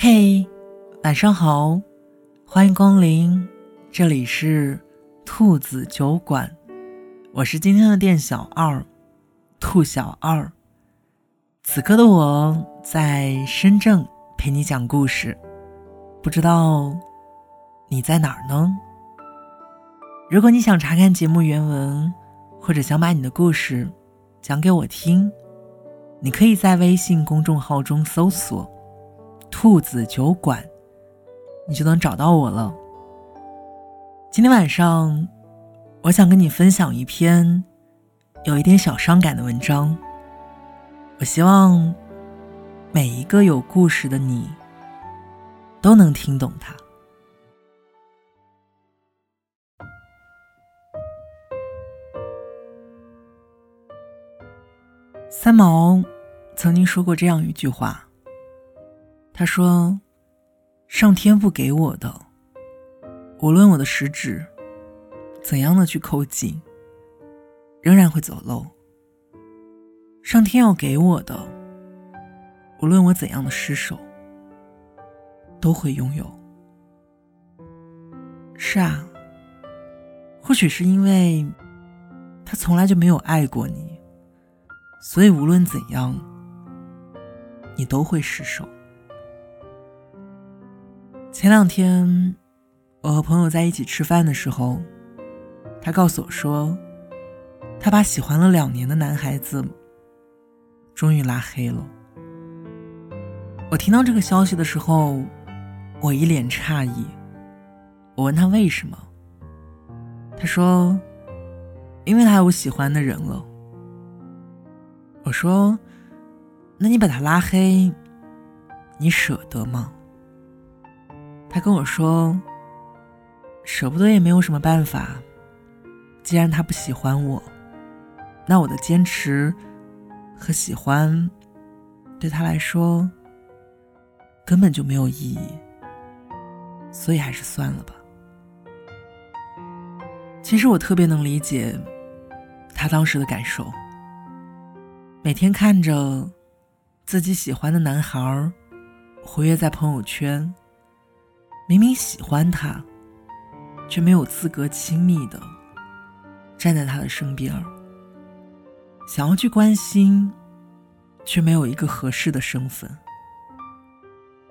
嘿，晚上好，欢迎光临，这里是兔子酒馆，我是今天的店小二，兔小二。此刻的我在深圳陪你讲故事，不知道你在哪儿呢？如果你想查看节目原文，或者想把你的故事讲给我听，你可以在微信公众号中搜索。兔子酒馆，你就能找到我了。今天晚上，我想跟你分享一篇有一点小伤感的文章。我希望每一个有故事的你都能听懂它。三毛曾经说过这样一句话。他说：“上天不给我的，无论我的食指怎样的去抠紧，仍然会走漏。上天要给我的，无论我怎样的失手，都会拥有。是啊，或许是因为他从来就没有爱过你，所以无论怎样，你都会失手。”前两天，我和朋友在一起吃饭的时候，他告诉我说，他把喜欢了两年的男孩子终于拉黑了。我听到这个消息的时候，我一脸诧异。我问他为什么，他说，因为他有喜欢的人了。我说，那你把他拉黑，你舍得吗？他跟我说：“舍不得也没有什么办法。既然他不喜欢我，那我的坚持和喜欢对他来说根本就没有意义。所以还是算了吧。其实我特别能理解他当时的感受。每天看着自己喜欢的男孩活跃在朋友圈。”明明喜欢他，却没有资格亲密的站在他的身边想要去关心，却没有一个合适的身份，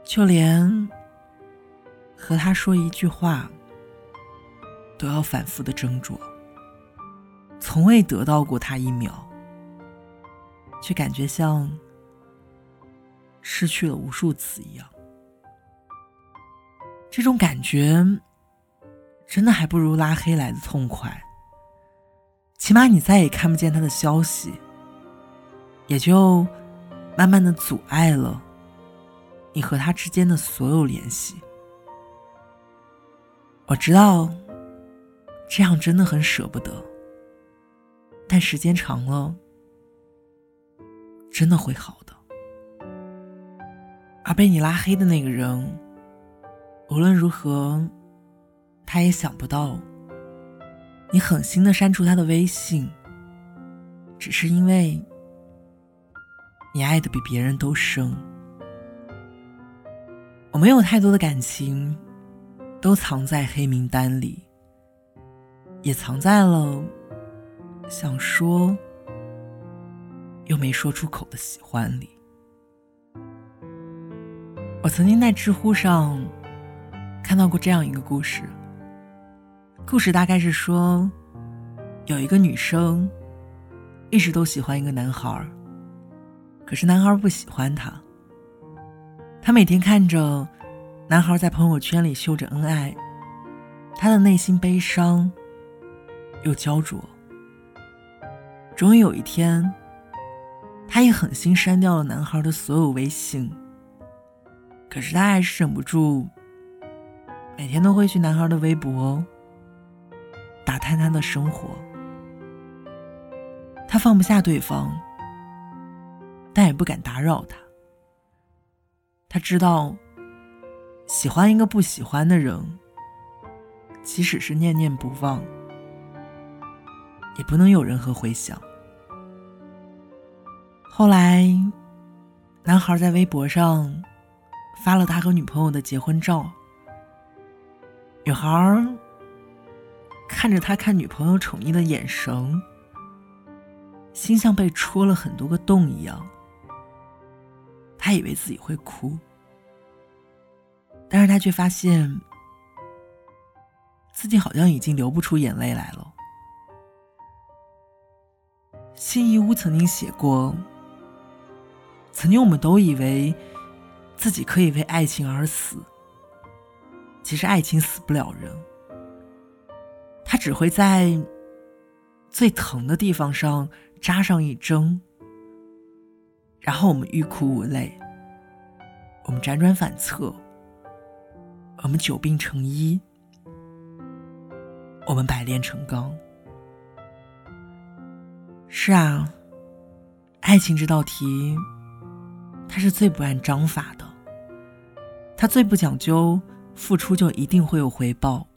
就连和他说一句话都要反复的斟酌，从未得到过他一秒，却感觉像失去了无数次一样。这种感觉，真的还不如拉黑来的痛快。起码你再也看不见他的消息，也就慢慢的阻碍了你和他之间的所有联系。我知道，这样真的很舍不得，但时间长了，真的会好的。而被你拉黑的那个人。无论如何，他也想不到，你狠心的删除他的微信，只是因为你爱的比别人都深。我没有太多的感情，都藏在黑名单里，也藏在了想说又没说出口的喜欢里。我曾经在知乎上。看到过这样一个故事。故事大概是说，有一个女生一直都喜欢一个男孩，可是男孩不喜欢她。她每天看着男孩在朋友圈里秀着恩爱，她的内心悲伤又焦灼。终于有一天，她也狠心删掉了男孩的所有微信，可是她还是忍不住。每天都会去男孩的微博打探他的生活，他放不下对方，但也不敢打扰他。他知道，喜欢一个不喜欢的人，即使是念念不忘，也不能有任何回响。后来，男孩在微博上发了他和女朋友的结婚照。女孩看着他看女朋友宠溺的眼神，心像被戳了很多个洞一样。他以为自己会哭，但是他却发现自己好像已经流不出眼泪来了。信义屋曾经写过：“曾经我们都以为自己可以为爱情而死，其实爱情死不了人，它只会在最疼的地方上扎上一针，然后我们欲哭无泪，我们辗转反侧，我们久病成医，我们百炼成钢。”是啊，爱情这道题，它是最不按章法的，它最不讲究付出就一定会有回报。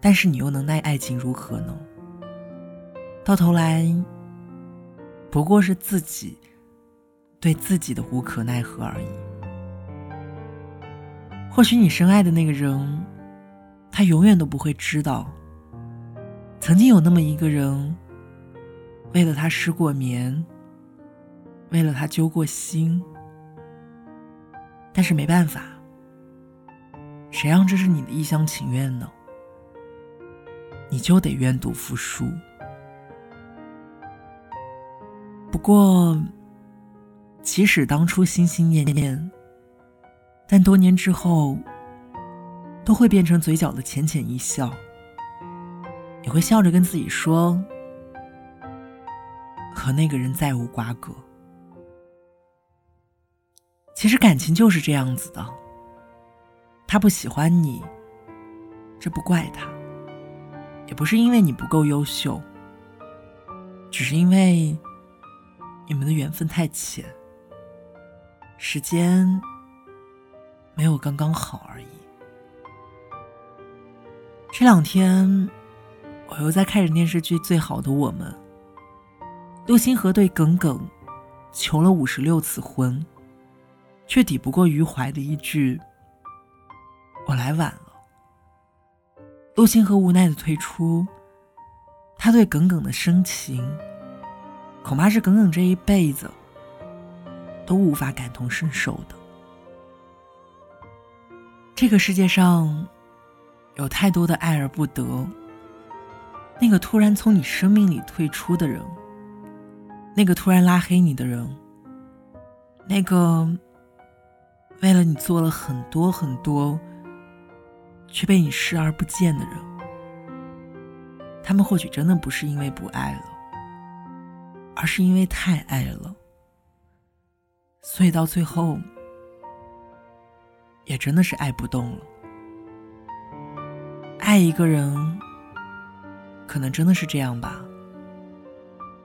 但是你又能奈爱情如何呢？到头来，不过是自己对自己的无可奈何而已。或许你深爱的那个人，他永远都不会知道，曾经有那么一个人。为了他失过眠，为了他揪过心，但是没办法，谁让这是你的一厢情愿呢？你就得愿赌服输。不过，即使当初心心念念，但多年之后，都会变成嘴角的浅浅一笑。你会笑着跟自己说。和那个人再无瓜葛。其实感情就是这样子的，他不喜欢你，这不怪他，也不是因为你不够优秀，只是因为你们的缘分太浅，时间没有刚刚好而已。这两天，我又在看着电视剧《最好的我们》。陆星河对耿耿求了五十六次婚，却抵不过余淮的一句“我来晚了”。陆星河无奈的退出，他对耿耿的深情，恐怕是耿耿这一辈子都无法感同身受的。这个世界上有太多的爱而不得，那个突然从你生命里退出的人。那个突然拉黑你的人，那个为了你做了很多很多，却被你视而不见的人，他们或许真的不是因为不爱了，而是因为太爱了，所以到最后也真的是爱不动了。爱一个人，可能真的是这样吧。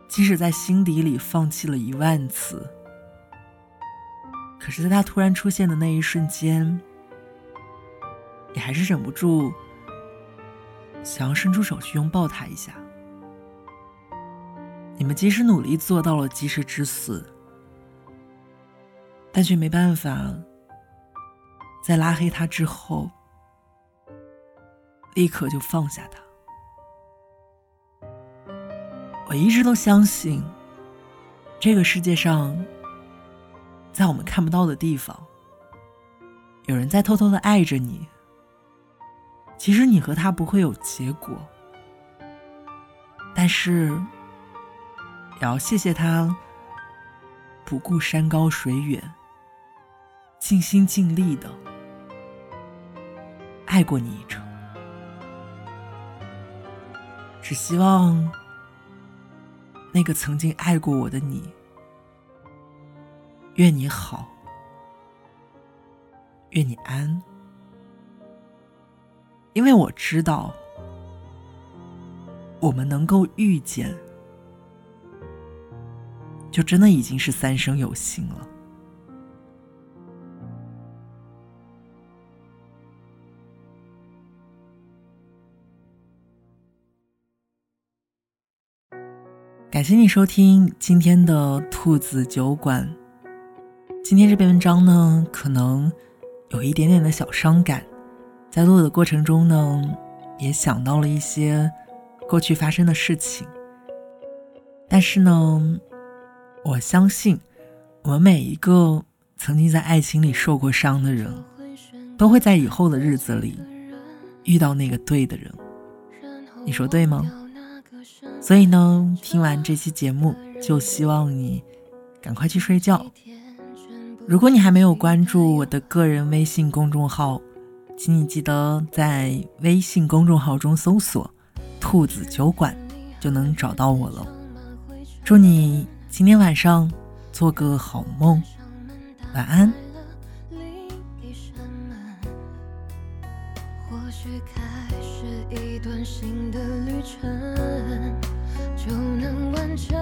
即使在心底里放弃了一万次，可是，在他突然出现的那一瞬间，你还是忍不住想要伸出手去拥抱他一下。你们即使努力做到了及时止损，但却没办法在拉黑他之后立刻就放下他。我一直都相信，这个世界上，在我们看不到的地方，有人在偷偷的爱着你。其实你和他不会有结果，但是也要谢谢他不顾山高水远，尽心尽力的爱过你一程。只希望。那个曾经爱过我的你，愿你好，愿你安，因为我知道，我们能够遇见，就真的已经是三生有幸了。感谢你收听今天的兔子酒馆。今天这篇文章呢，可能有一点点的小伤感，在录的过程中呢，也想到了一些过去发生的事情。但是呢，我相信，我们每一个曾经在爱情里受过伤的人，都会在以后的日子里遇到那个对的人。你说对吗？所以呢，听完这期节目，就希望你赶快去睡觉。如果你还没有关注我的个人微信公众号，请你记得在微信公众号中搜索“兔子酒馆”，就能找到我了。祝你今天晚上做个好梦，晚安。或许开始一段新的旅程，就能完成。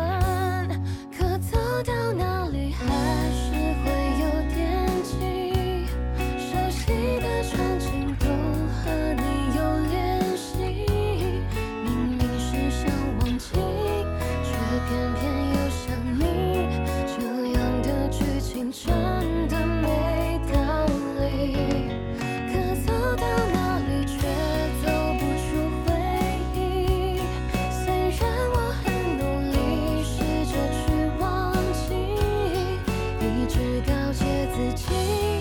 只告诫自己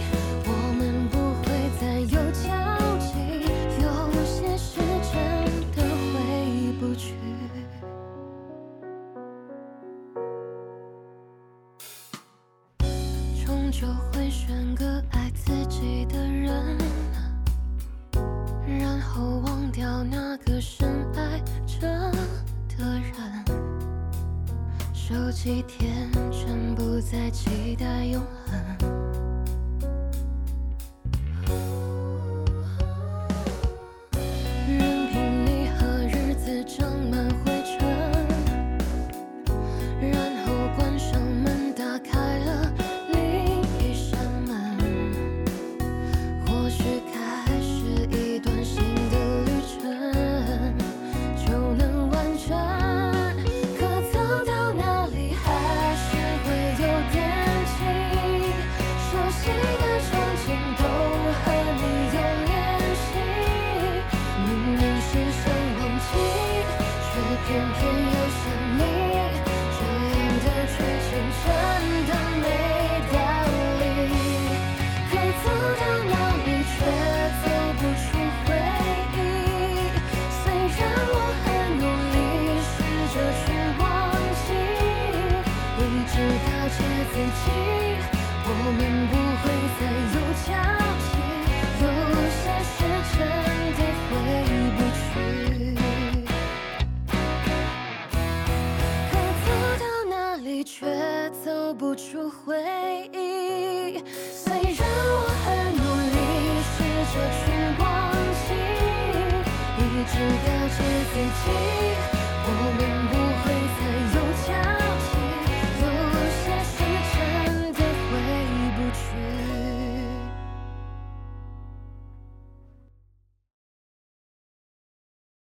手机天真，不再期待永恒。我们不会再有交集有些事真的回不去可走到哪里却走不出回忆？虽然我很努力试着去忘记一直告诫自己我们不